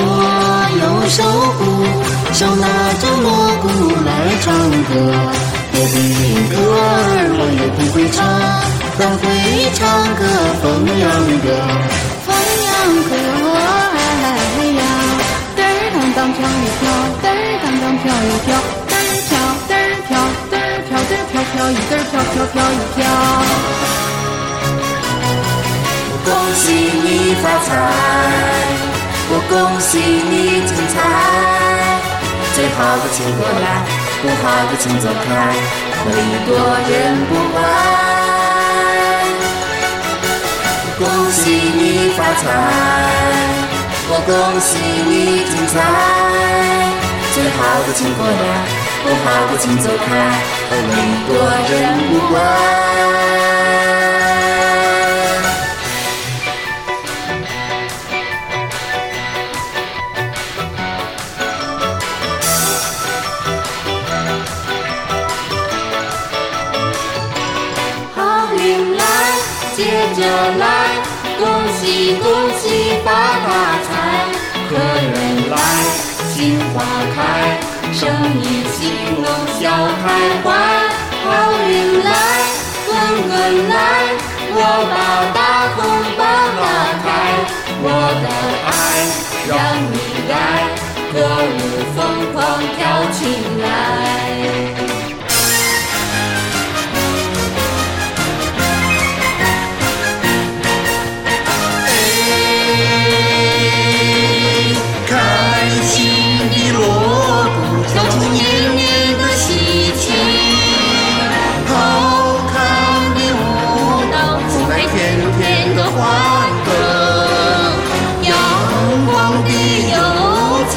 手锣又手鼓，手拿着锣鼓来唱歌。我的歌儿我也不会唱，但会唱个凤阳歌。凤阳歌，哎呀，嘚儿当当飘一飘，嘚儿当当飘一飘，嘚儿飘嘚儿飘，嘚儿飘嘚儿飘飘一嘚儿飘飘飘一飘。恭喜你发财！恭喜你精彩！最好的请过来，不好的请走开，礼多人不怪。恭喜你发财！我恭喜你精彩！最好的请过来，不好的请走开，礼多人不怪。接着来，恭喜恭喜发大财，客人来，心花开，生意兴隆笑开怀。好运来，滚滚来，我把大红包打开，我的爱让你来，歌舞疯狂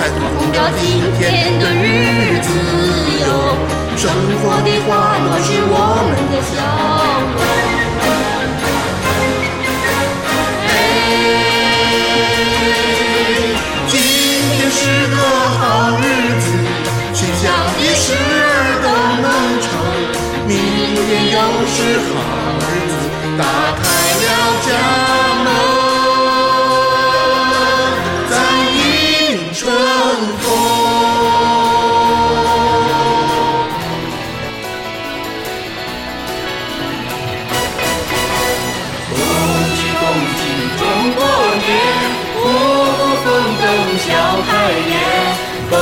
油彩图供着今天的日子哟，生活的花朵是我们的笑容。今天是个好日子，全家的事儿都能成。明天又是好日子，打开了家笑开颜。恭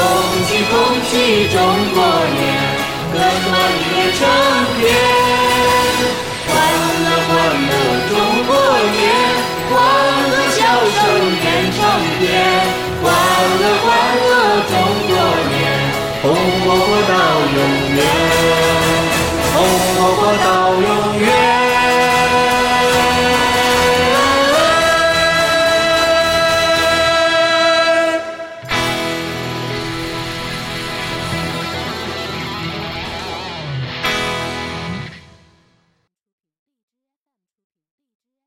喜恭喜中国年，歌团也成片。欢乐欢乐中国年，欢乐笑声连成片。欢